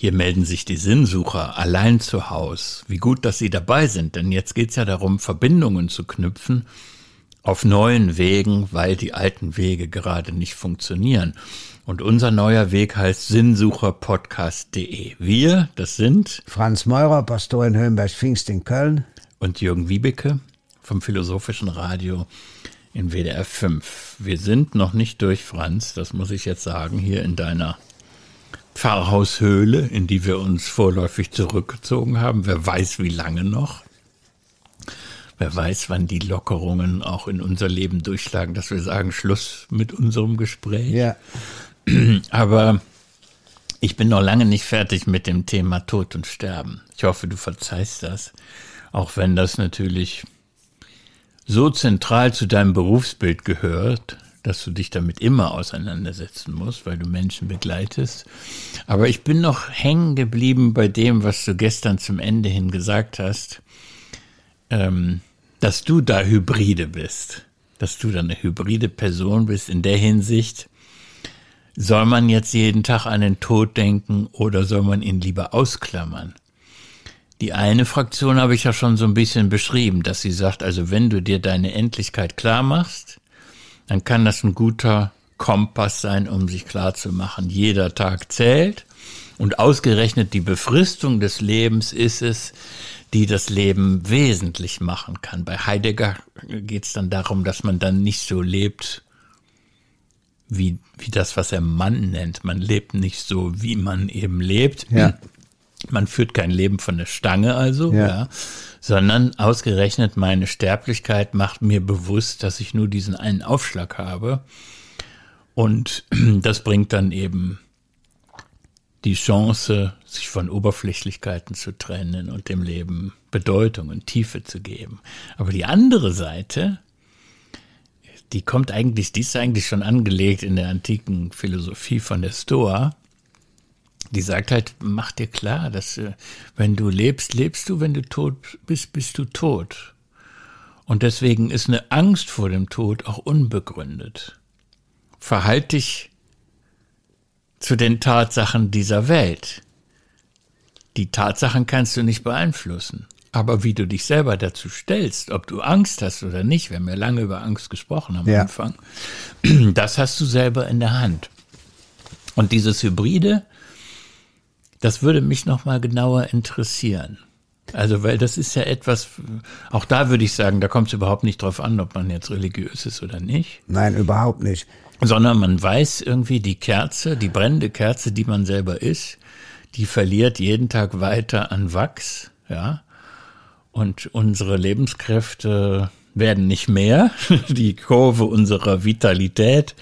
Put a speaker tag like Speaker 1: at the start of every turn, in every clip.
Speaker 1: Hier melden sich die Sinnsucher allein zu Haus. Wie gut, dass Sie dabei sind, denn jetzt geht's ja darum, Verbindungen zu knüpfen auf neuen Wegen, weil die alten Wege gerade nicht funktionieren. Und unser neuer Weg heißt sinnsucherpodcast.de. Wir, das sind
Speaker 2: Franz Meurer, Pastor in Höhenberg-Pfingst in Köln.
Speaker 1: Und Jürgen Wiebeke vom Philosophischen Radio in WDR 5. Wir sind noch nicht durch, Franz, das muss ich jetzt sagen, hier in deiner Pfarrhaushöhle, in die wir uns vorläufig zurückgezogen haben. Wer weiß, wie lange noch. Wer weiß, wann die Lockerungen auch in unser Leben durchschlagen, dass wir sagen, Schluss mit unserem Gespräch.
Speaker 2: Ja.
Speaker 1: Aber ich bin noch lange nicht fertig mit dem Thema Tod und Sterben. Ich hoffe, du verzeihst das. Auch wenn das natürlich so zentral zu deinem Berufsbild gehört, dass du dich damit immer auseinandersetzen musst, weil du Menschen begleitest. Aber ich bin noch hängen geblieben bei dem, was du gestern zum Ende hin gesagt hast, ähm, dass du da Hybride bist, dass du da eine hybride Person bist in der Hinsicht, soll man jetzt jeden Tag an den Tod denken oder soll man ihn lieber ausklammern? Die eine Fraktion habe ich ja schon so ein bisschen beschrieben, dass sie sagt, also wenn du dir deine Endlichkeit klar machst, dann kann das ein guter Kompass sein, um sich klar zu machen, jeder Tag zählt und ausgerechnet die Befristung des Lebens ist es, die das Leben wesentlich machen kann. Bei Heidegger geht es dann darum, dass man dann nicht so lebt, wie, wie das, was er Mann nennt. Man lebt nicht so, wie man eben lebt.
Speaker 2: Ja.
Speaker 1: Man führt kein Leben von der Stange also,
Speaker 2: Ja.
Speaker 1: ja. Sondern ausgerechnet meine Sterblichkeit macht mir bewusst, dass ich nur diesen einen Aufschlag habe. Und das bringt dann eben die Chance, sich von Oberflächlichkeiten zu trennen und dem Leben Bedeutung und Tiefe zu geben. Aber die andere Seite, die kommt eigentlich, die ist eigentlich schon angelegt in der antiken Philosophie von der Stoa. Die sagt halt, mach dir klar, dass äh, wenn du lebst, lebst du, wenn du tot bist, bist du tot. Und deswegen ist eine Angst vor dem Tod auch unbegründet. Verhalt dich zu den Tatsachen dieser Welt. Die Tatsachen kannst du nicht beeinflussen. Aber wie du dich selber dazu stellst, ob du Angst hast oder nicht, wir haben ja lange über Angst gesprochen am
Speaker 2: Ja.
Speaker 1: Anfang, das hast du selber in der Hand. Und dieses Hybride, das würde mich noch mal genauer interessieren. Also, weil das ist ja etwas, auch da würde ich sagen, da kommt es überhaupt nicht drauf an, ob man jetzt religiös ist oder nicht
Speaker 2: Nein, überhaupt nicht.
Speaker 1: sondern man weiß irgendwie, die Kerze, die brennende Kerze, die man selber ist, die verliert jeden Tag weiter an Wachs, ja. Und unsere Lebenskräfte werden nicht mehr. Die Kurve unserer Vitalität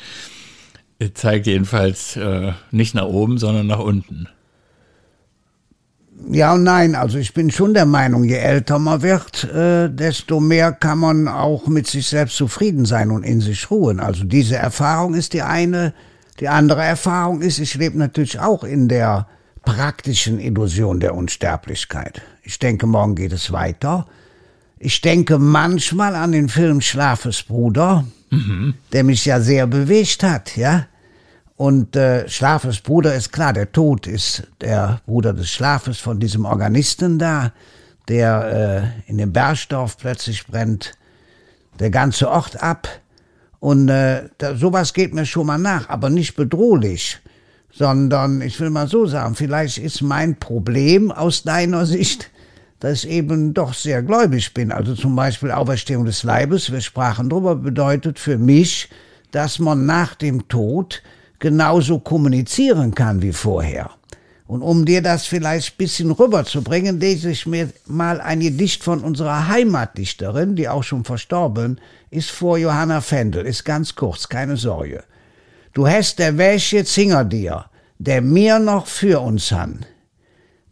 Speaker 1: zeigt jedenfalls äh, nicht nach oben, sondern nach unten.
Speaker 2: Ja und nein, also ich bin schon der Meinung, je älter man wird, äh, desto mehr kann man auch mit sich selbst zufrieden sein und in sich ruhen. Also diese Erfahrung ist die eine. Die andere Erfahrung ist, ich lebe natürlich auch in der praktischen Illusion der Unsterblichkeit. Ich denke, morgen geht es weiter. Ich denke manchmal an den Film Schlafesbruder, der mich ja sehr bewegt hat, ja. Und äh, Schlafes Bruder ist klar, der Tod ist der Bruder des Schlafes von diesem Organisten da, der äh, in dem Bergdorf plötzlich brennt der ganze Ort ab. Und äh, da, sowas geht mir schon mal nach, aber nicht bedrohlich, sondern ich will mal so sagen, vielleicht ist mein Problem aus deiner Sicht, dass ich eben doch sehr gläubig bin. Also zum Beispiel Auferstehung des Leibes, wir sprachen drüber, bedeutet für mich, dass man nach dem Tod genauso kommunizieren kann wie vorher. Und um dir das vielleicht ein bisschen rüberzubringen, lese ich mir mal ein Gedicht von unserer Heimatdichterin, die auch schon verstorben ist, vor Johanna Fendel. Ist ganz kurz, keine Sorge. Du hast der Wäsch jetzt hinger dir, der mir noch für uns han.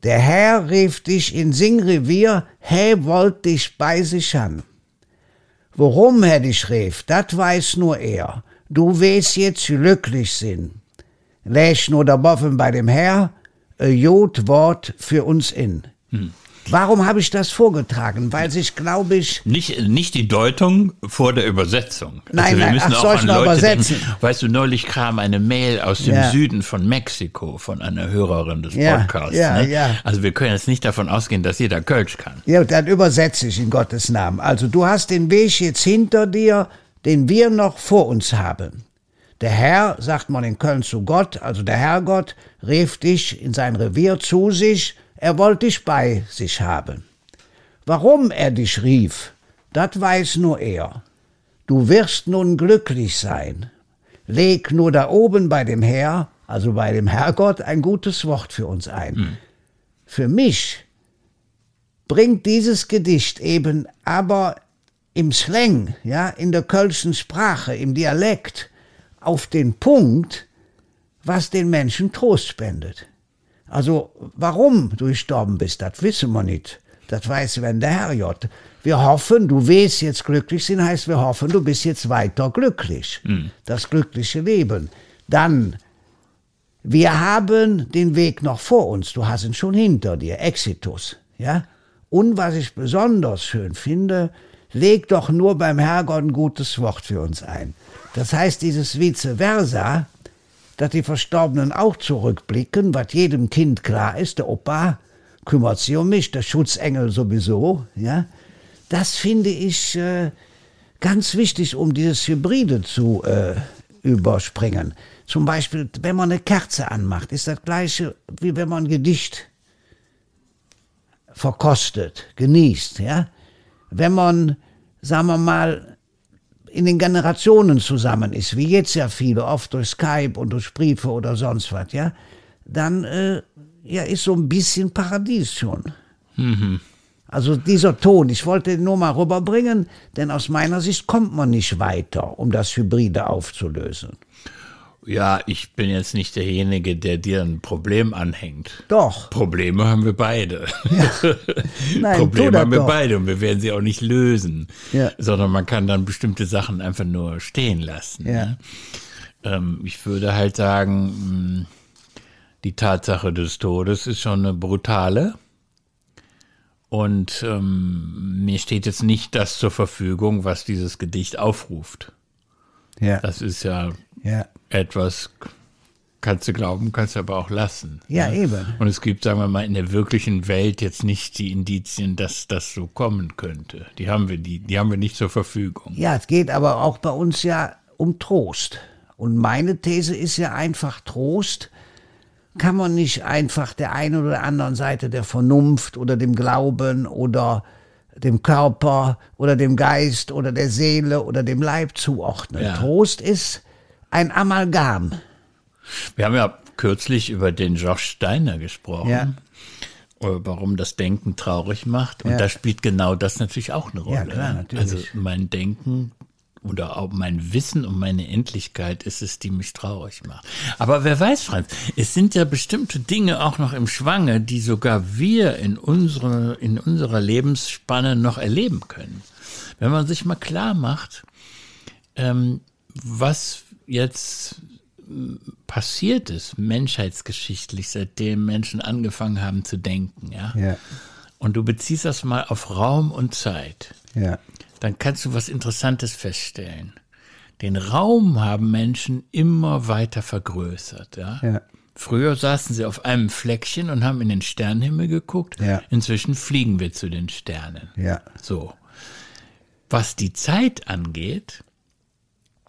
Speaker 2: Der Herr rief dich in Singrevier, he wollt dich bei sich han. Worum er dich rief, dat weiß nur er. Du weißt jetzt glücklich sind. Läch nur der Boffen bei dem Herr, a Jod Wort für uns in. Warum habe ich das vorgetragen? Weil sich, glaube ich.
Speaker 1: Nicht, nicht die Deutung vor der Übersetzung.
Speaker 2: Nein, also wir nein, müssen ach, auch an Leute übersetzen?
Speaker 1: Denken. Weißt du, neulich kam eine Mail aus dem ja. Süden von Mexiko von einer Hörerin des ja, Podcasts. Ja, ne? ja. Also wir können jetzt nicht davon ausgehen, dass jeder Kölsch kann.
Speaker 2: Ja, dann übersetze ich in Gottes Namen. Also du hast den Weg jetzt hinter dir, den wir noch vor uns haben. Der Herr, sagt man in Köln zu Gott, also der Herrgott, rief dich in sein Revier zu sich, er wollte dich bei sich haben. Warum er dich rief, das weiß nur er. Du wirst nun glücklich sein. Leg nur da oben bei dem Herr, also bei dem Herrgott, ein gutes Wort für uns ein. Hm. Für mich bringt dieses Gedicht eben aber im Slang, ja, in der kölschen Sprache, im Dialekt, auf den Punkt, was den Menschen Trost spendet. Also, warum du gestorben bist, das wissen wir nicht. Das weiß wenn der Herr J. Wir hoffen, du willst jetzt glücklich sein, heißt wir hoffen, du bist jetzt weiter glücklich. Mhm. Das glückliche Leben. Dann, wir haben den Weg noch vor uns. Du hast ihn schon hinter dir. Exitus. Ja? Und was ich besonders schön finde, leg doch nur beim Herrgott ein gutes Wort für uns ein. Das heißt, dieses Vice versa, dass die Verstorbenen auch zurückblicken, was jedem Kind klar ist, der Opa kümmert sich um mich, der Schutzengel sowieso, ja. Das finde ich äh, ganz wichtig, um dieses Hybride zu äh, überspringen. Zum Beispiel, wenn man eine Kerze anmacht, ist das gleiche, wie wenn man ein Gedicht verkostet, genießt, ja. Wenn man, sagen wir mal, in den Generationen zusammen ist, wie jetzt ja viele, oft durch Skype und durch Briefe oder sonst was, ja, dann äh, ja, ist so ein bisschen Paradies schon. Mhm. Also dieser Ton, ich wollte ihn nur mal rüberbringen, denn aus meiner Sicht kommt man nicht weiter, um das Hybride aufzulösen.
Speaker 1: Ja, ich bin jetzt nicht derjenige, der dir ein Problem anhängt.
Speaker 2: Doch.
Speaker 1: Probleme haben wir beide. Ja. Nein, Probleme haben wir doch. beide und wir werden sie auch nicht lösen. Ja. Sondern man kann dann bestimmte Sachen einfach nur stehen lassen. Ja. Ne? Ähm, ich würde halt sagen, hm, die Tatsache des Todes ist schon eine brutale. Und ähm, mir steht jetzt nicht das zur Verfügung, was dieses Gedicht aufruft. Ja. Das ist ja, ja. etwas, kannst du glauben, kannst du aber auch lassen.
Speaker 2: Ja, ja, eben.
Speaker 1: Und es gibt, sagen wir mal, in der wirklichen Welt jetzt nicht die Indizien, dass das so kommen könnte. Die haben wir, die, die haben wir nicht zur Verfügung.
Speaker 2: Ja, es geht aber auch bei uns ja um Trost. Und meine These ist ja einfach Trost kann man nicht einfach der einen oder anderen Seite der Vernunft oder dem Glauben oder dem Körper oder dem Geist oder der Seele oder dem Leib zuordnen. Ja. Trost ist ein Amalgam.
Speaker 1: Wir haben ja kürzlich über den George Steiner gesprochen. Ja. Äh, warum das Denken traurig macht. Und ja. da spielt genau das natürlich auch eine Rolle. Ja, klar, natürlich. Also mein Denken oder auch mein Wissen um meine Endlichkeit ist es, die mich traurig macht. Aber wer weiß, Franz, es sind ja bestimmte Dinge auch noch im Schwange, die sogar wir in, unsere, in unserer Lebensspanne noch erleben können. Wenn man sich mal klar macht, ähm, was jetzt hm, passiert ist, menschheitsgeschichtlich, seitdem Menschen angefangen haben zu denken, ja. ja. Und du beziehst das mal auf Raum und Zeit. Ja dann kannst du was Interessantes feststellen. Den Raum haben Menschen immer weiter vergrößert. Ja? ja. Früher saßen sie auf einem Fleckchen und haben in den Sternenhimmel geguckt. Ja. Inzwischen fliegen wir zu den Sternen. Ja. So. Was die Zeit angeht,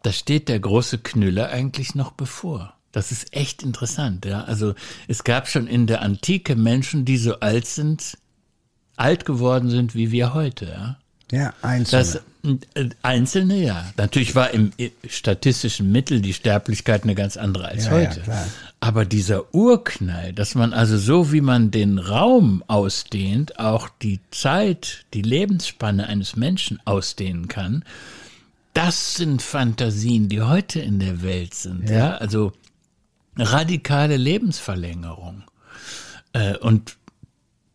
Speaker 1: da steht der große Knüller eigentlich noch bevor. Das ist echt interessant, ja. Also es gab schon in der Antike Menschen, die so alt sind, alt geworden sind wie wir heute, ja.
Speaker 2: Ja, einzelne.
Speaker 1: Das, äh, einzelne, ja. Natürlich war im statistischen Mittel die Sterblichkeit eine ganz andere als ja, heute. Ja, Aber dieser Urknall, dass man also so, wie man den Raum ausdehnt, auch die Zeit, die Lebensspanne eines Menschen ausdehnen kann, das sind Fantasien, die heute in der Welt sind. Ja, ja? also radikale Lebensverlängerung. Äh, und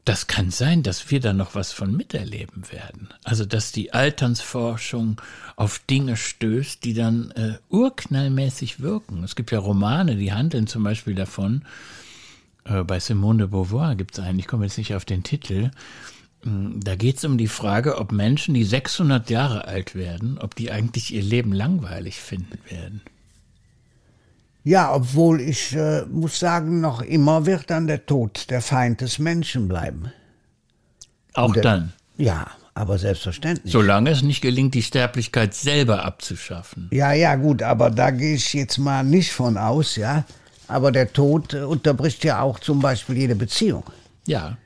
Speaker 1: das kann sein, dass wir da noch was von miterleben werden. Also, dass die Alternsforschung auf Dinge stößt, die dann äh, urknallmäßig wirken. Es gibt ja Romane, die handeln zum Beispiel davon, äh, bei Simone de Beauvoir gibt es einen, ich komme jetzt nicht auf den Titel, da geht es um die Frage, ob Menschen, die 600 Jahre alt werden, ob die eigentlich ihr Leben langweilig finden werden.
Speaker 2: Ja, obwohl ich äh, muss sagen, noch immer wird dann der Tod der Feind des Menschen bleiben.
Speaker 1: Auch
Speaker 2: der,
Speaker 1: dann?
Speaker 2: Ja, aber selbstverständlich.
Speaker 1: Solange es nicht gelingt, die Sterblichkeit selber abzuschaffen.
Speaker 2: Ja, ja, gut, aber da gehe ich jetzt mal nicht von aus, ja. Aber der Tod äh, unterbricht ja auch zum Beispiel jede Beziehung.
Speaker 1: Ja.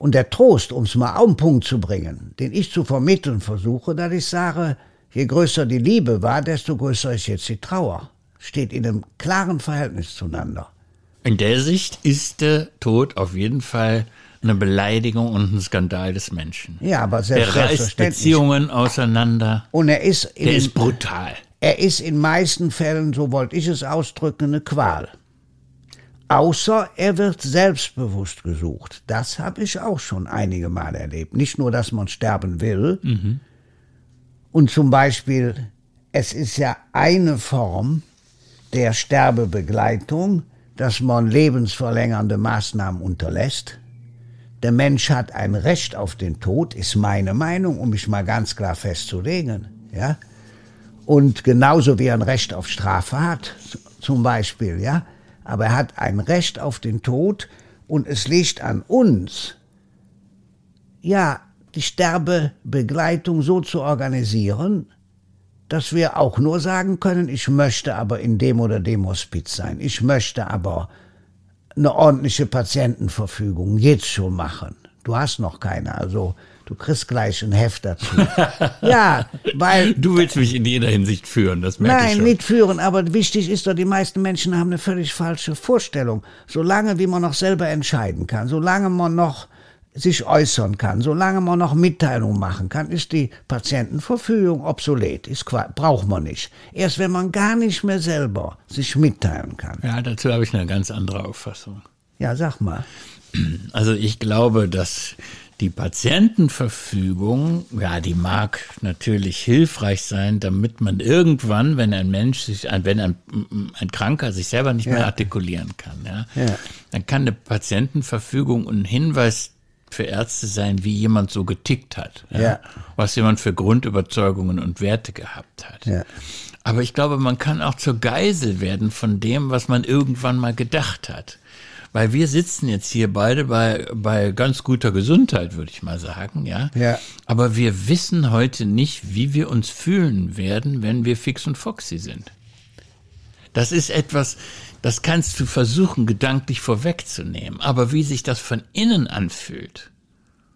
Speaker 2: Und der Trost, um es mal auf den Punkt zu bringen, den ich zu vermitteln versuche, dass ich sage, je größer die Liebe war, desto größer ist jetzt die Trauer. Steht in einem klaren Verhältnis zueinander.
Speaker 1: In der Sicht ist der Tod auf jeden Fall eine Beleidigung und ein Skandal des Menschen.
Speaker 2: Ja, aber
Speaker 1: selbst, er reißt Beziehungen auseinander.
Speaker 2: Und er ist,
Speaker 1: der ist brutal.
Speaker 2: Er ist in meisten Fällen, so wollte ich es ausdrücken, eine Qual. Außer er wird selbstbewusst gesucht. Das habe ich auch schon einige Mal erlebt. Nicht nur, dass man sterben will. Mhm. Und zum Beispiel, es ist ja eine Form der Sterbebegleitung, dass man lebensverlängernde Maßnahmen unterlässt. Der Mensch hat ein Recht auf den Tod, ist meine Meinung, um mich mal ganz klar festzulegen. Ja? Und genauso wie er ein Recht auf Strafe hat, zum Beispiel, ja. Aber er hat ein Recht auf den Tod und es liegt an uns, ja, die Sterbebegleitung so zu organisieren, dass wir auch nur sagen können, ich möchte aber in dem oder dem Hospiz sein. Ich möchte aber eine ordentliche Patientenverfügung jetzt schon machen. Du hast noch keine, also du kriegst gleich ein Heft dazu. ja, weil.
Speaker 1: Du willst mich in jeder Hinsicht führen, das merke
Speaker 2: nein,
Speaker 1: ich.
Speaker 2: Nein, nicht führen, aber wichtig ist doch, die meisten Menschen haben eine völlig falsche Vorstellung. Solange wie man noch selber entscheiden kann, solange man noch sich äußern kann, solange man noch Mitteilungen machen kann, ist die Patientenverfügung obsolet, ist, braucht man nicht. Erst wenn man gar nicht mehr selber sich mitteilen kann.
Speaker 1: Ja, dazu habe ich eine ganz andere Auffassung.
Speaker 2: Ja, sag mal.
Speaker 1: Also ich glaube, dass die Patientenverfügung, ja, die mag natürlich hilfreich sein, damit man irgendwann, wenn ein Mensch sich, wenn ein, ein Kranker sich selber nicht ja. mehr artikulieren kann, ja, ja, dann kann eine Patientenverfügung ein Hinweis für Ärzte sein, wie jemand so getickt hat, ja? ja. was jemand für Grundüberzeugungen und Werte gehabt hat. Ja. Aber ich glaube, man kann auch zur Geisel werden von dem, was man irgendwann mal gedacht hat. Weil wir sitzen jetzt hier beide bei, bei ganz guter Gesundheit, würde ich mal sagen, ja? ja. Aber wir wissen heute nicht, wie wir uns fühlen werden, wenn wir fix und foxy sind. Das ist etwas, das kannst du versuchen, gedanklich vorwegzunehmen. Aber wie sich das von innen anfühlt,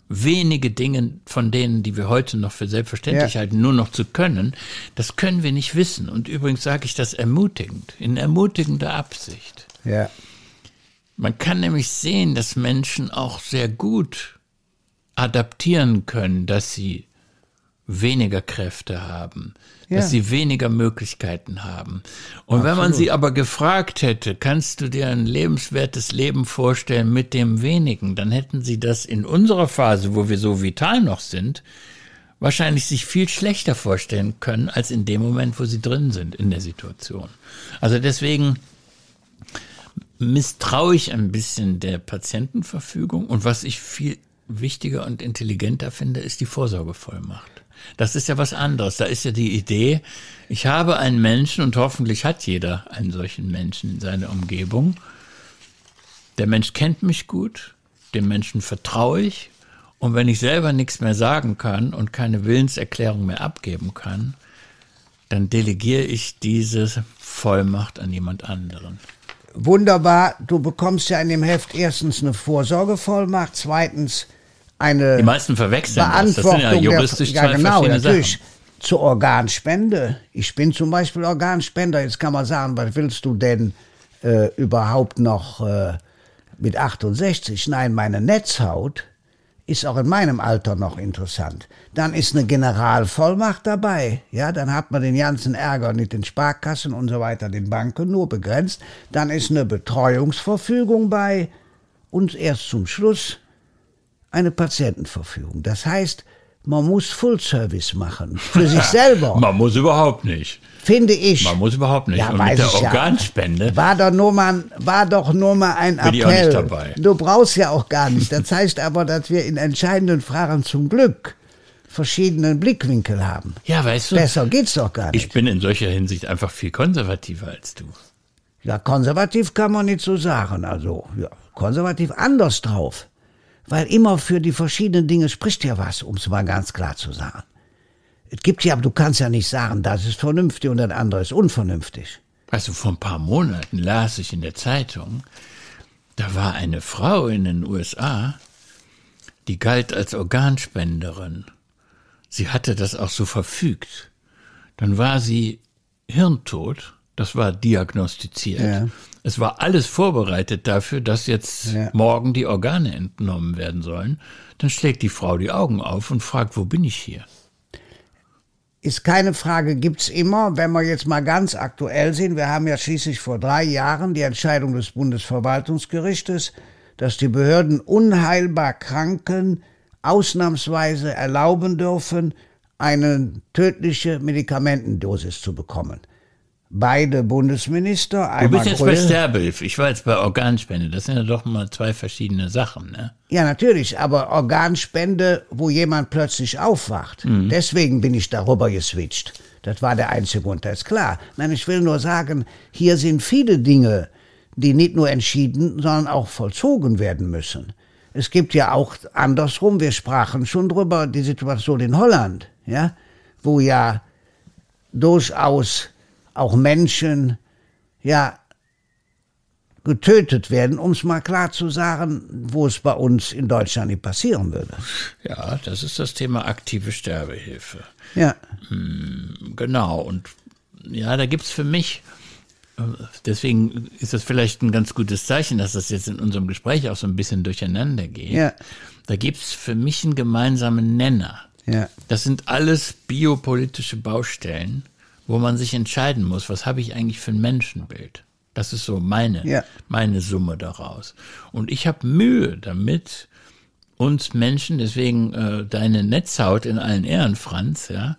Speaker 1: wenige Dinge von denen, die wir heute noch für selbstverständlich ja. halten, nur noch zu können, das können wir nicht wissen. Und übrigens sage ich das ermutigend, in ermutigender Absicht. Ja. Man kann nämlich sehen, dass Menschen auch sehr gut adaptieren können, dass sie weniger Kräfte haben, ja. dass sie weniger Möglichkeiten haben. Und Absolut. wenn man sie aber gefragt hätte, kannst du dir ein lebenswertes Leben vorstellen mit dem wenigen, dann hätten sie das in unserer Phase, wo wir so vital noch sind, wahrscheinlich sich viel schlechter vorstellen können, als in dem Moment, wo sie drin sind in der Situation. Also deswegen misstraue ich ein bisschen der Patientenverfügung und was ich viel wichtiger und intelligenter finde, ist die Vorsorgevollmacht. Das ist ja was anderes. Da ist ja die Idee, ich habe einen Menschen und hoffentlich hat jeder einen solchen Menschen in seiner Umgebung. Der Mensch kennt mich gut, dem Menschen vertraue ich und wenn ich selber nichts mehr sagen kann und keine Willenserklärung mehr abgeben kann, dann delegiere ich diese Vollmacht an jemand anderen.
Speaker 2: Wunderbar, du bekommst ja in dem Heft erstens eine Vorsorgevollmacht, zweitens eine
Speaker 1: Die meisten verwechseln
Speaker 2: das. Das sind ja juristisch der, ja, genau, natürlich. Sachen. Zur Organspende. Ich bin zum Beispiel Organspender. Jetzt kann man sagen, was willst du denn äh, überhaupt noch äh, mit 68? Nein, meine Netzhaut ist auch in meinem Alter noch interessant. Dann ist eine Generalvollmacht dabei. Ja, dann hat man den ganzen Ärger mit den Sparkassen und so weiter, den Banken nur begrenzt. Dann ist eine Betreuungsverfügung bei. Und erst zum Schluss eine Patientenverfügung. Das heißt, man muss Full Service machen. Für sich selber.
Speaker 1: Man muss überhaupt nicht.
Speaker 2: Finde ich.
Speaker 1: Man muss überhaupt nicht.
Speaker 2: Ja,
Speaker 1: Und mit der
Speaker 2: ich ja.
Speaker 1: Organspende.
Speaker 2: War doch nur mal, war doch nur mal ein
Speaker 1: Bin ich auch
Speaker 2: Appell.
Speaker 1: nicht dabei.
Speaker 2: Du brauchst ja auch gar nicht. Das heißt aber, dass wir in entscheidenden Fragen zum Glück verschiedenen Blickwinkel haben.
Speaker 1: Ja, weißt du,
Speaker 2: Besser geht's doch gar nicht.
Speaker 1: ich bin in solcher Hinsicht einfach viel konservativer als du.
Speaker 2: Ja, konservativ kann man nicht so sagen. Also, ja, konservativ anders drauf. Weil immer für die verschiedenen Dinge spricht ja was, um es mal ganz klar zu sagen. Es gibt ja, aber du kannst ja nicht sagen, das ist vernünftig und das andere ist unvernünftig.
Speaker 1: Du, vor ein paar Monaten las ich in der Zeitung, da war eine Frau in den USA, die galt als Organspenderin. Sie hatte das auch so verfügt. Dann war sie hirntot, das war diagnostiziert.
Speaker 2: Ja.
Speaker 1: Es war alles vorbereitet dafür, dass jetzt
Speaker 2: Ja.
Speaker 1: morgen die Organe entnommen werden sollen. Dann schlägt die Frau die Augen auf und fragt, wo bin ich hier?
Speaker 2: Ist keine Frage, gibt's immer, wenn wir jetzt mal ganz aktuell sind. Wir haben ja schließlich vor drei Jahren die Entscheidung des Bundesverwaltungsgerichtes, dass die Behörden unheilbar Kranken ausnahmsweise erlauben dürfen, eine tödliche Medikamentendosis zu bekommen. Beide Bundesminister,
Speaker 1: Du bist jetzt bei
Speaker 2: Gröhe-
Speaker 1: Sterbehilfe, ich war jetzt bei Organspende. Das sind ja doch mal zwei verschiedene Sachen, ne?
Speaker 2: Ja, natürlich, aber Organspende, wo jemand plötzlich aufwacht. Deswegen bin ich darüber geswitcht. Das war der einzige Grund, das ist klar. Nein, ich will nur sagen, hier sind viele Dinge, die nicht nur entschieden, sondern auch vollzogen werden müssen. Es gibt ja auch andersrum, wir sprachen schon drüber, die Situation in Holland, ja, wo ja durchaus auch Menschen, ja, getötet werden, um es mal klar zu sagen, wo es bei uns in Deutschland nicht passieren würde.
Speaker 1: Ja, das ist das Thema aktive Sterbehilfe.
Speaker 2: Ja,
Speaker 1: Genau, und ja, da gibt's für mich, äh, deswegen ist das vielleicht ein ganz gutes Zeichen, dass das jetzt in unserem Gespräch auch so ein bisschen durcheinander geht.
Speaker 2: Ja.
Speaker 1: Da gibt's für mich einen gemeinsamen Nenner.
Speaker 2: ja,
Speaker 1: Das sind alles biopolitische Baustellen, wo man sich entscheiden muss, was habe ich eigentlich für ein Menschenbild. Das ist so meine,
Speaker 2: Ja.
Speaker 1: meine Summe daraus. Und ich habe Mühe damit, uns Menschen, deswegen äh, deine Netzhaut in allen Ehren, Franz, ja.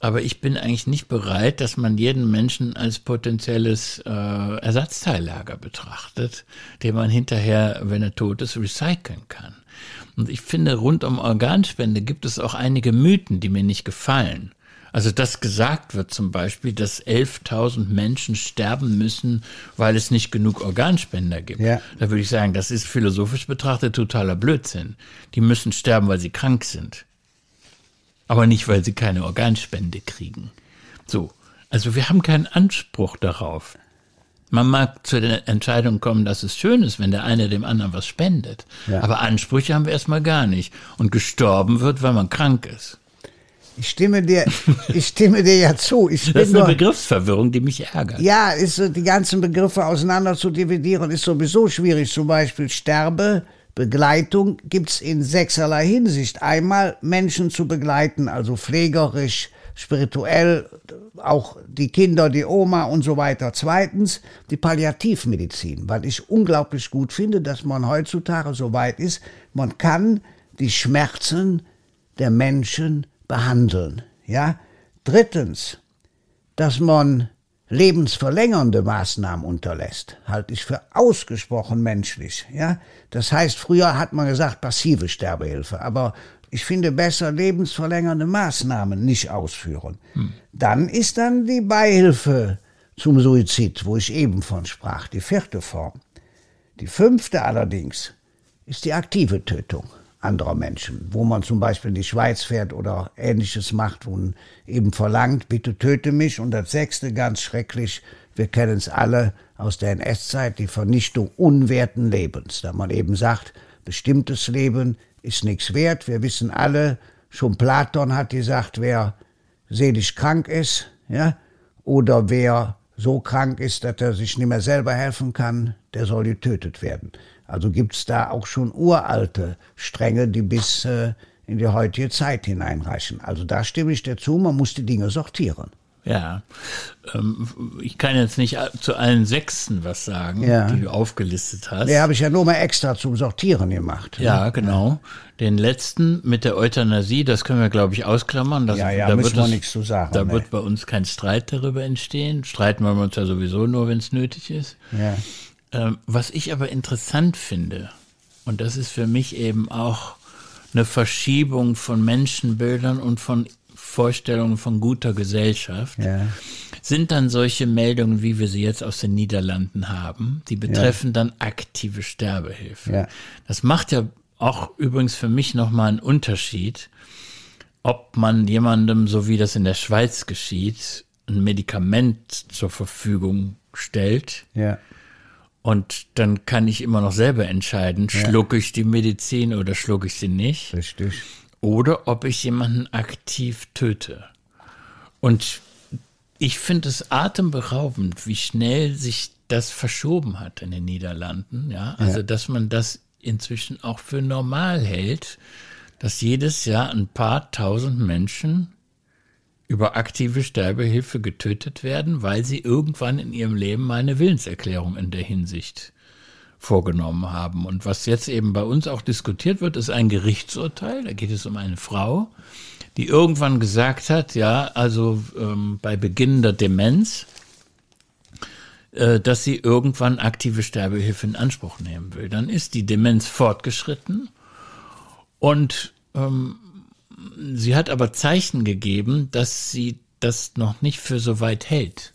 Speaker 1: Aber ich bin eigentlich nicht bereit, dass man jeden Menschen als potenzielles äh, Ersatzteillager betrachtet, den man hinterher, wenn er tot ist, recyceln kann. Und ich finde, rund um Organspende gibt es auch einige Mythen, die mir nicht gefallen. Also, dass gesagt wird zum Beispiel, dass 11.000 Menschen sterben müssen, weil es nicht genug Organspender gibt.
Speaker 2: Ja.
Speaker 1: Da würde ich sagen, das ist philosophisch betrachtet totaler Blödsinn. Die müssen sterben, weil sie krank sind. Aber nicht, weil sie keine Organspende kriegen. So. Also wir haben keinen Anspruch darauf. Man mag zu der Entscheidung kommen, dass es schön ist, wenn der eine dem anderen was spendet.
Speaker 2: Ja.
Speaker 1: Aber Ansprüche haben wir erstmal gar nicht. Und gestorben wird, weil man krank ist.
Speaker 2: Ich stimme dir, ich stimme dir ja zu.
Speaker 1: Das ist eine
Speaker 2: nur,
Speaker 1: Begriffsverwirrung, die mich ärgert.
Speaker 2: ja, ist die ganzen Begriffe auseinander zu dividieren, ist sowieso schwierig. Zum Beispiel Sterbe, Begleitung gibt's in sechserlei Hinsicht. Einmal Menschen zu begleiten, also pflegerisch, spirituell, auch die Kinder, die Oma und so weiter. Zweitens die Palliativmedizin, weil ich unglaublich gut finde, dass man heutzutage so weit ist, man kann die Schmerzen der Menschen behandeln. Ja? Drittens, dass man lebensverlängernde Maßnahmen unterlässt, halte ich für ausgesprochen menschlich. Ja? Das heißt, früher hat man gesagt passive Sterbehilfe, aber ich finde besser lebensverlängernde Maßnahmen nicht ausführen. Dann ist dann die Beihilfe zum Suizid, wo ich eben von sprach, die vierte Form. Die fünfte allerdings ist die aktive Tötung anderer Menschen, wo man zum Beispiel in die Schweiz fährt oder ähnliches macht, man eben verlangt, bitte töte mich. Und das sechste, ganz schrecklich, wir kennen es alle aus der NS-Zeit, die Vernichtung unwerten Lebens, da man eben sagt, bestimmtes Leben ist nichts wert. Wir wissen alle, schon Platon hat gesagt, wer seelisch krank ist, ja, oder wer so krank ist, dass er sich nicht mehr selber helfen kann, der soll getötet werden. Also gibt's da auch schon uralte Stränge, die bis äh, in die heutige Zeit hineinreichen. Also da stimme ich dir zu, man muss die Dinge sortieren.
Speaker 1: Ja, ähm, ich kann jetzt nicht zu allen Sechsten was sagen, ja. die du aufgelistet hast.
Speaker 2: Ja, habe ich ja nur mal extra zum Sortieren gemacht.
Speaker 1: Ne? Ja, genau. Den letzten mit der Euthanasie, das können wir, glaube ich, ausklammern. Das,
Speaker 2: ja, ja, da müssen wir nichts zu sagen.
Speaker 1: Da nee. wird bei uns kein Streit darüber entstehen. Streiten wollen wir uns ja sowieso nur, wenn es nötig ist.
Speaker 2: Ja.
Speaker 1: Ähm, was ich aber interessant finde, und das ist für mich eben auch eine Verschiebung von Menschenbildern und von Vorstellungen von guter Gesellschaft,
Speaker 2: ja.
Speaker 1: sind dann solche Meldungen, wie wir sie jetzt aus den Niederlanden haben, die betreffen ja. dann aktive Sterbehilfe.
Speaker 2: Ja.
Speaker 1: Das macht ja auch übrigens für mich nochmal einen Unterschied, ob man jemandem, so wie das in der Schweiz geschieht, ein Medikament zur Verfügung stellt.
Speaker 2: Ja.
Speaker 1: Und dann kann ich immer noch selber entscheiden, schlucke ich die Medizin oder schlucke ich sie nicht.
Speaker 2: Richtig
Speaker 1: oder ob ich jemanden aktiv töte. Und ich finde es atemberaubend, wie schnell sich das verschoben hat in den Niederlanden. Ja, also, ja. dass man das inzwischen auch für normal hält, dass jedes Jahr ein paar tausend Menschen über aktive Sterbehilfe getötet werden, weil sie irgendwann in ihrem Leben mal eine Willenserklärung in der Hinsicht vorgenommen haben. Und was jetzt eben bei uns auch diskutiert wird, ist ein Gerichtsurteil. Da geht es um eine Frau, die irgendwann gesagt hat, ja, also ähm, bei Beginn der Demenz, äh, dass sie irgendwann aktive Sterbehilfe in Anspruch nehmen will. Dann ist die Demenz fortgeschritten und ähm, sie hat aber Zeichen gegeben, dass sie das noch nicht für so weit hält,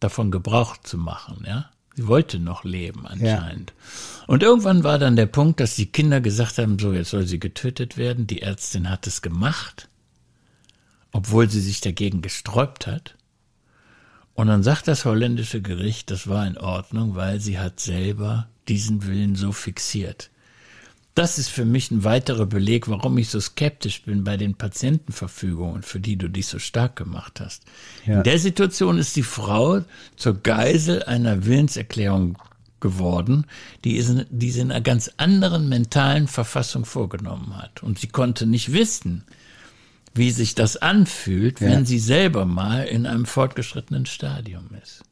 Speaker 1: davon Gebrauch zu machen, ja. Sie wollte noch leben anscheinend. Ja. Und irgendwann war dann der Punkt, dass die Kinder gesagt haben, so jetzt soll sie getötet werden. Die Ärztin hat es gemacht, obwohl sie sich dagegen gesträubt hat. Und dann sagt das holländische Gericht, das war in Ordnung, weil sie hat selber diesen Willen so fixiert. Das ist für mich ein weiterer Beleg, warum ich so skeptisch bin bei den Patientenverfügungen, für die du dich so stark gemacht hast. Ja. In der Situation ist die Frau zur Geisel einer Willenserklärung geworden, die, ist, die sie in einer ganz anderen mentalen Verfassung vorgenommen hat. Und sie konnte nicht wissen, wie sich das anfühlt, wenn ja. sie selber mal in einem fortgeschrittenen Stadium ist.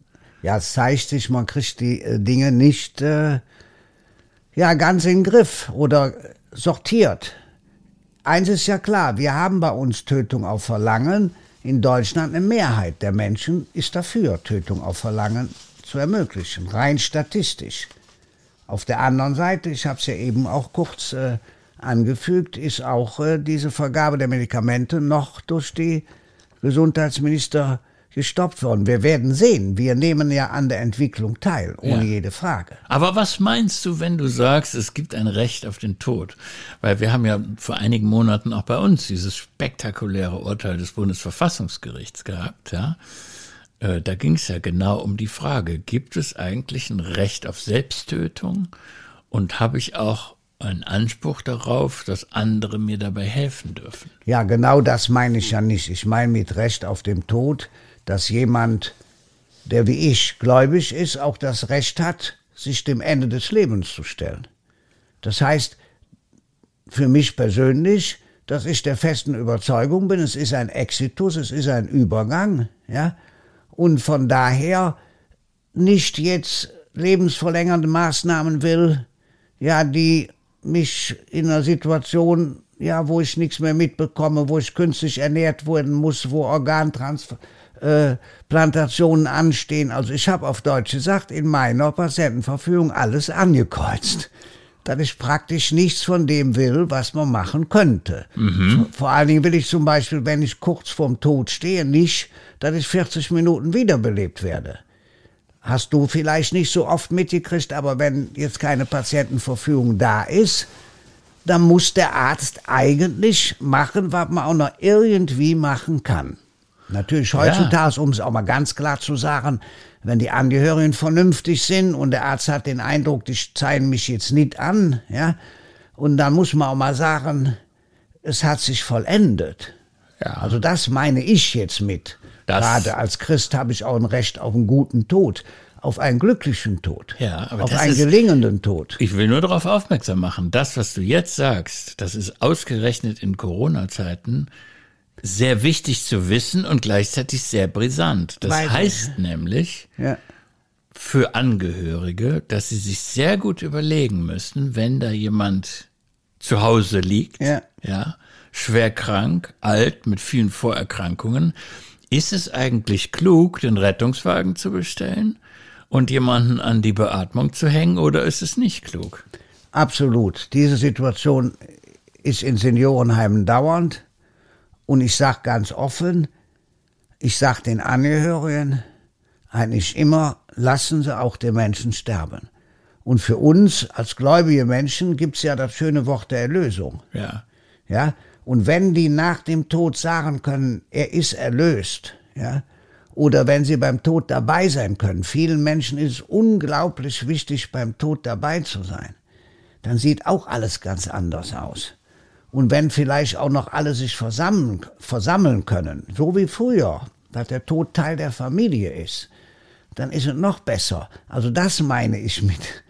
Speaker 2: Ja, es zeigt sich, man kriegt die äh, Dinge nicht äh, ja ganz in Griff oder sortiert. Eins ist ja klar, wir haben bei uns Tötung auf Verlangen. In Deutschland eine Mehrheit der Menschen ist dafür, Tötung auf Verlangen zu ermöglichen, rein statistisch. Auf der anderen Seite, ich habe es ja eben auch kurz äh, angefügt, ist auch äh, diese Vergabe der Medikamente noch durch die Gesundheitsminister gestoppt worden. Wir werden sehen. Wir nehmen ja an der Entwicklung teil, ohne ja. jede Frage.
Speaker 1: Aber was meinst du, wenn du sagst, es gibt ein Recht auf den Tod? Weil wir haben ja vor einigen Monaten auch bei uns dieses spektakuläre Urteil des Bundesverfassungsgerichts gehabt, ja. Äh, da ging es ja genau um die Frage, gibt es eigentlich ein Recht auf Selbsttötung? Und habe ich auch einen Anspruch darauf, dass andere mir dabei helfen dürfen?
Speaker 2: Ja, genau das meine ich ja nicht. Ich meine mit Recht auf den Tod, dass jemand, der wie ich gläubig ist, auch das Recht hat, sich dem Ende des Lebens zu stellen. Das heißt, für mich persönlich, dass ich der festen Überzeugung bin, es ist ein Exitus, es ist ein Übergang, ja, und von daher nicht jetzt lebensverlängernde Maßnahmen will, ja, die mich in einer Situation, ja, wo ich nichts mehr mitbekomme, wo ich künstlich ernährt werden muss, wo Organtransfer, äh, Plantationen anstehen. Also ich habe auf Deutsch gesagt, in meiner Patientenverfügung alles angekreuzt. Dass ich praktisch nichts von dem will, was man machen könnte. Mhm. Vor allen Dingen will ich zum Beispiel, wenn ich kurz vorm Tod stehe, nicht, dass ich 40 Minuten wiederbelebt werde. Hast du vielleicht nicht so oft mitgekriegt, aber wenn jetzt keine Patientenverfügung da ist, dann muss der Arzt eigentlich machen, was man auch noch irgendwie machen kann. Natürlich heutzutage, ja. um es auch mal ganz klar zu sagen, wenn die Angehörigen vernünftig sind und der Arzt hat den Eindruck, die zeigen mich jetzt nicht an, ja, und dann muss man auch mal sagen, es hat sich vollendet. Ja. Also das meine ich jetzt mit. Das Gerade als Christ habe ich auch ein Recht auf einen guten Tod, auf einen glücklichen Tod,
Speaker 1: ja,
Speaker 2: auf einen ist, gelingenden Tod.
Speaker 1: Ich will nur darauf aufmerksam machen, das, was du jetzt sagst, das ist ausgerechnet in Corona-Zeiten sehr wichtig zu wissen und gleichzeitig sehr brisant. Das
Speaker 2: Weil-
Speaker 1: heißt nämlich
Speaker 2: Ja.
Speaker 1: für Angehörige, dass sie sich sehr gut überlegen müssen, wenn da jemand zu Hause liegt,
Speaker 2: Ja.
Speaker 1: ja, schwer krank, alt, mit vielen Vorerkrankungen, ist es eigentlich klug, den Rettungswagen zu bestellen und jemanden an die Beatmung zu hängen oder ist es nicht klug?
Speaker 2: Absolut. Diese Situation ist in Seniorenheimen dauernd. Und ich sage ganz offen, ich sage den Angehörigen eigentlich immer, lassen Sie auch den Menschen sterben. Und für uns als gläubige Menschen gibt's ja das schöne Wort der Erlösung.
Speaker 1: Ja.
Speaker 2: Ja, und wenn die nach dem Tod sagen können, er ist erlöst, ja, oder wenn sie beim Tod dabei sein können, vielen Menschen ist es unglaublich wichtig, beim Tod dabei zu sein, dann sieht auch alles ganz anders aus. Und wenn vielleicht auch noch alle sich versammeln, versammeln können, so wie früher, dass der Tod Teil der Familie ist, dann ist es noch besser. Also das meine ich mit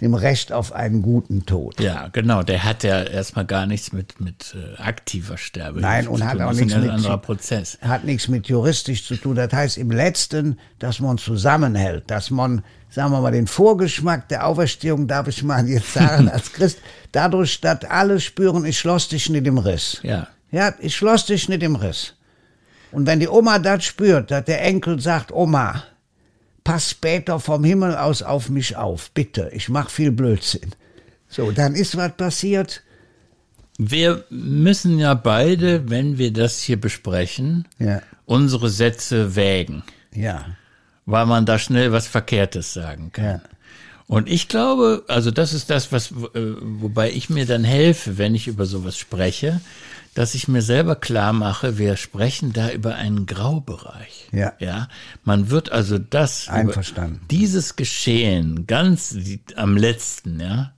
Speaker 2: dem Recht auf einen guten Tod.
Speaker 1: Ja, genau. Der hat ja erstmal gar nichts mit, mit äh, aktiver Sterbe.
Speaker 2: Nein, und hat
Speaker 1: tun.
Speaker 2: auch nichts mit-
Speaker 1: anderer Prozess.
Speaker 2: hat nichts mit juristisch zu tun. Das heißt im letzten, dass man zusammenhält, dass man, sagen wir mal, den Vorgeschmack der Auferstehung, darf ich mal jetzt sagen, als Christ, dadurch, dass alle spüren, ich schloss dich nicht im Riss.
Speaker 1: Ja.
Speaker 2: Ja, ich schloss dich nicht im Riss. Und wenn die Oma das spürt, dass der Enkel sagt, Oma, pass später vom Himmel aus auf mich auf, bitte, ich mach viel Blödsinn. So, dann ist was passiert.
Speaker 1: Wir müssen ja beide, wenn wir das hier besprechen,
Speaker 2: Ja.
Speaker 1: unsere Sätze wägen,
Speaker 2: Ja,
Speaker 1: weil man da schnell was Verkehrtes sagen kann.
Speaker 2: Ja.
Speaker 1: Und ich glaube, also das ist das, was, äh, wobei ich mir dann helfe, wenn ich über sowas spreche, dass ich mir selber klar mache, wir sprechen da über einen Graubereich.
Speaker 2: Ja.
Speaker 1: Ja. Man wird also das,
Speaker 2: Einverstanden.
Speaker 1: dieses Geschehen ganz am letzten, ja,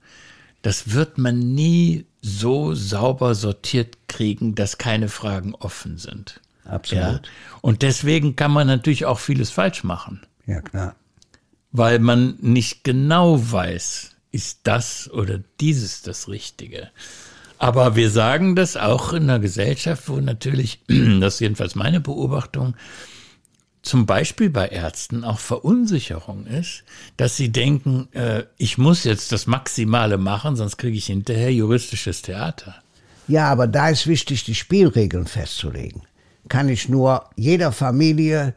Speaker 1: das wird man nie so sauber sortiert kriegen, dass keine Fragen offen sind.
Speaker 2: absolut.
Speaker 1: Ja. Und deswegen kann man natürlich auch vieles falsch machen
Speaker 2: ja klar.
Speaker 1: weil man nicht genau weiß, ist das oder dieses das Richtige. Aber wir sagen das auch in einer Gesellschaft, wo natürlich, das ist jedenfalls meine Beobachtung, zum Beispiel bei Ärzten auch Verunsicherung ist, dass sie denken, äh, ich muss jetzt das Maximale machen, sonst kriege ich hinterher juristisches Theater.
Speaker 2: Ja, aber da ist wichtig, die Spielregeln festzulegen. Kann ich nur jeder Familie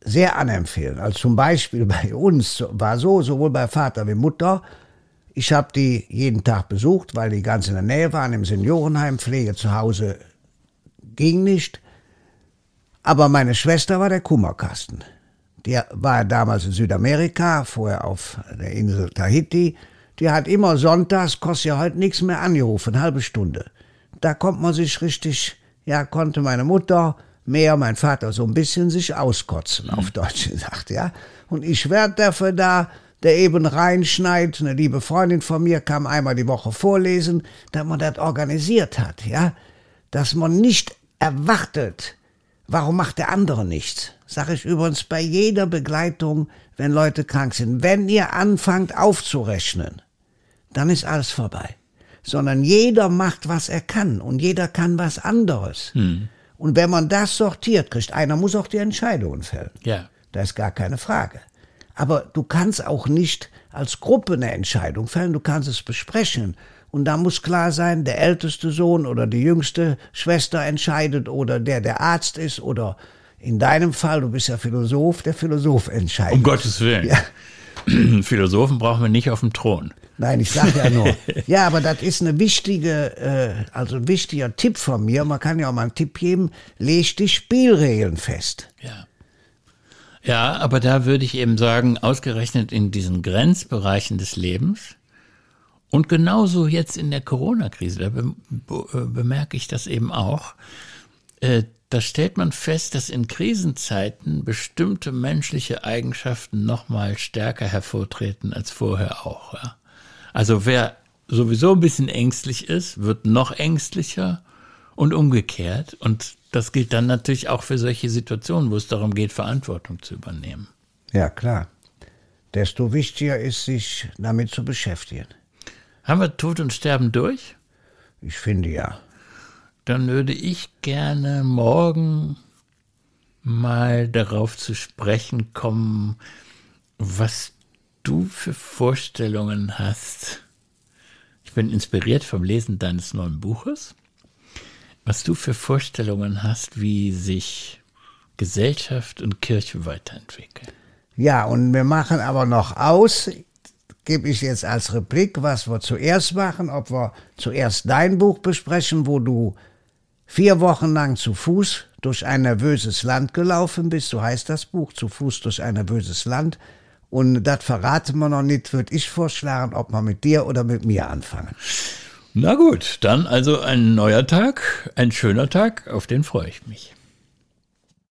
Speaker 2: sehr anempfehlen. Also zum Beispiel bei uns war so, sowohl bei Vater wie Mutter, ich habe die jeden Tag besucht, weil die ganz in der Nähe waren, im Seniorenheim, Pflege zu Hause ging nicht. Aber meine Schwester war der Kummerkasten. Die war damals in Südamerika, vorher auf der Insel Tahiti. Die hat immer sonntags, kostet ja heute nichts mehr, angerufen, eine halbe Stunde. Da kommt man sich richtig, ja, konnte meine Mutter mehr, mein Vater so ein bisschen sich auskotzen, auf Deutsch gesagt, ja. Und ich werd dafür da, der eben reinschneit. Eine liebe Freundin von mir kam einmal die Woche vorlesen, dass man das organisiert hat, ja. Dass man nicht erwartet, Warum macht der andere nichts? Sag ich übrigens bei jeder Begleitung, wenn Leute krank sind. Wenn ihr anfangt aufzurechnen, dann ist alles vorbei. Sondern jeder macht, was er kann und jeder kann was anderes. Und wenn man das sortiert kriegt, einer muss auch die Entscheidungen fällen.
Speaker 1: Ja.
Speaker 2: Da ist gar keine Frage. Aber du kannst auch nicht als Gruppe eine Entscheidung fällen, du kannst es besprechen. Und da muss klar sein, der älteste Sohn oder die jüngste Schwester entscheidet oder der, der Arzt ist oder in deinem Fall, du bist ja Philosoph, der Philosoph entscheidet.
Speaker 1: Um Gottes Willen.
Speaker 2: Ja.
Speaker 1: Philosophen brauchen wir nicht auf dem Thron.
Speaker 2: Nein, ich sag ja nur. ja, aber das ist eine wichtige, äh, also ein wichtiger Tipp von mir. Man kann ja auch mal einen Tipp geben. Leg die Spielregeln fest.
Speaker 1: Ja. Ja, aber da würde ich eben sagen, ausgerechnet in diesen Grenzbereichen des Lebens und genauso jetzt in der Corona-Krise, da be be äh, bemerke ich das eben auch, äh, da stellt man fest, dass in Krisenzeiten bestimmte menschliche Eigenschaften noch mal stärker hervortreten als vorher auch. Ja? Also wer sowieso ein bisschen ängstlich ist, wird noch ängstlicher und umgekehrt. Und das gilt dann natürlich auch für solche Situationen, wo es darum geht, Verantwortung zu übernehmen.
Speaker 2: Ja, klar. Desto wichtiger ist, sich damit zu beschäftigen.
Speaker 1: Haben wir Tod und Sterben durch?
Speaker 2: Ich finde ja.
Speaker 1: dann würde ich gerne morgen mal darauf zu sprechen kommen, was du für Vorstellungen hast. Ich bin inspiriert vom Lesen deines neuen Buches. Was du für Vorstellungen hast, wie sich Gesellschaft und Kirche weiterentwickeln.
Speaker 2: Ja, und wir machen aber noch aus, gebe ich jetzt als Replik, was wir zuerst machen, ob wir zuerst dein Buch besprechen, wo du vier Wochen lang zu Fuß durch ein nervöses Land gelaufen bist, so heißt das Buch, zu Fuß durch ein nervöses Land. Und das verraten wir noch nicht, würde ich vorschlagen, ob wir mit dir oder mit mir anfangen.
Speaker 1: Na gut, dann also ein neuer Tag, ein schöner Tag, auf den freue ich mich.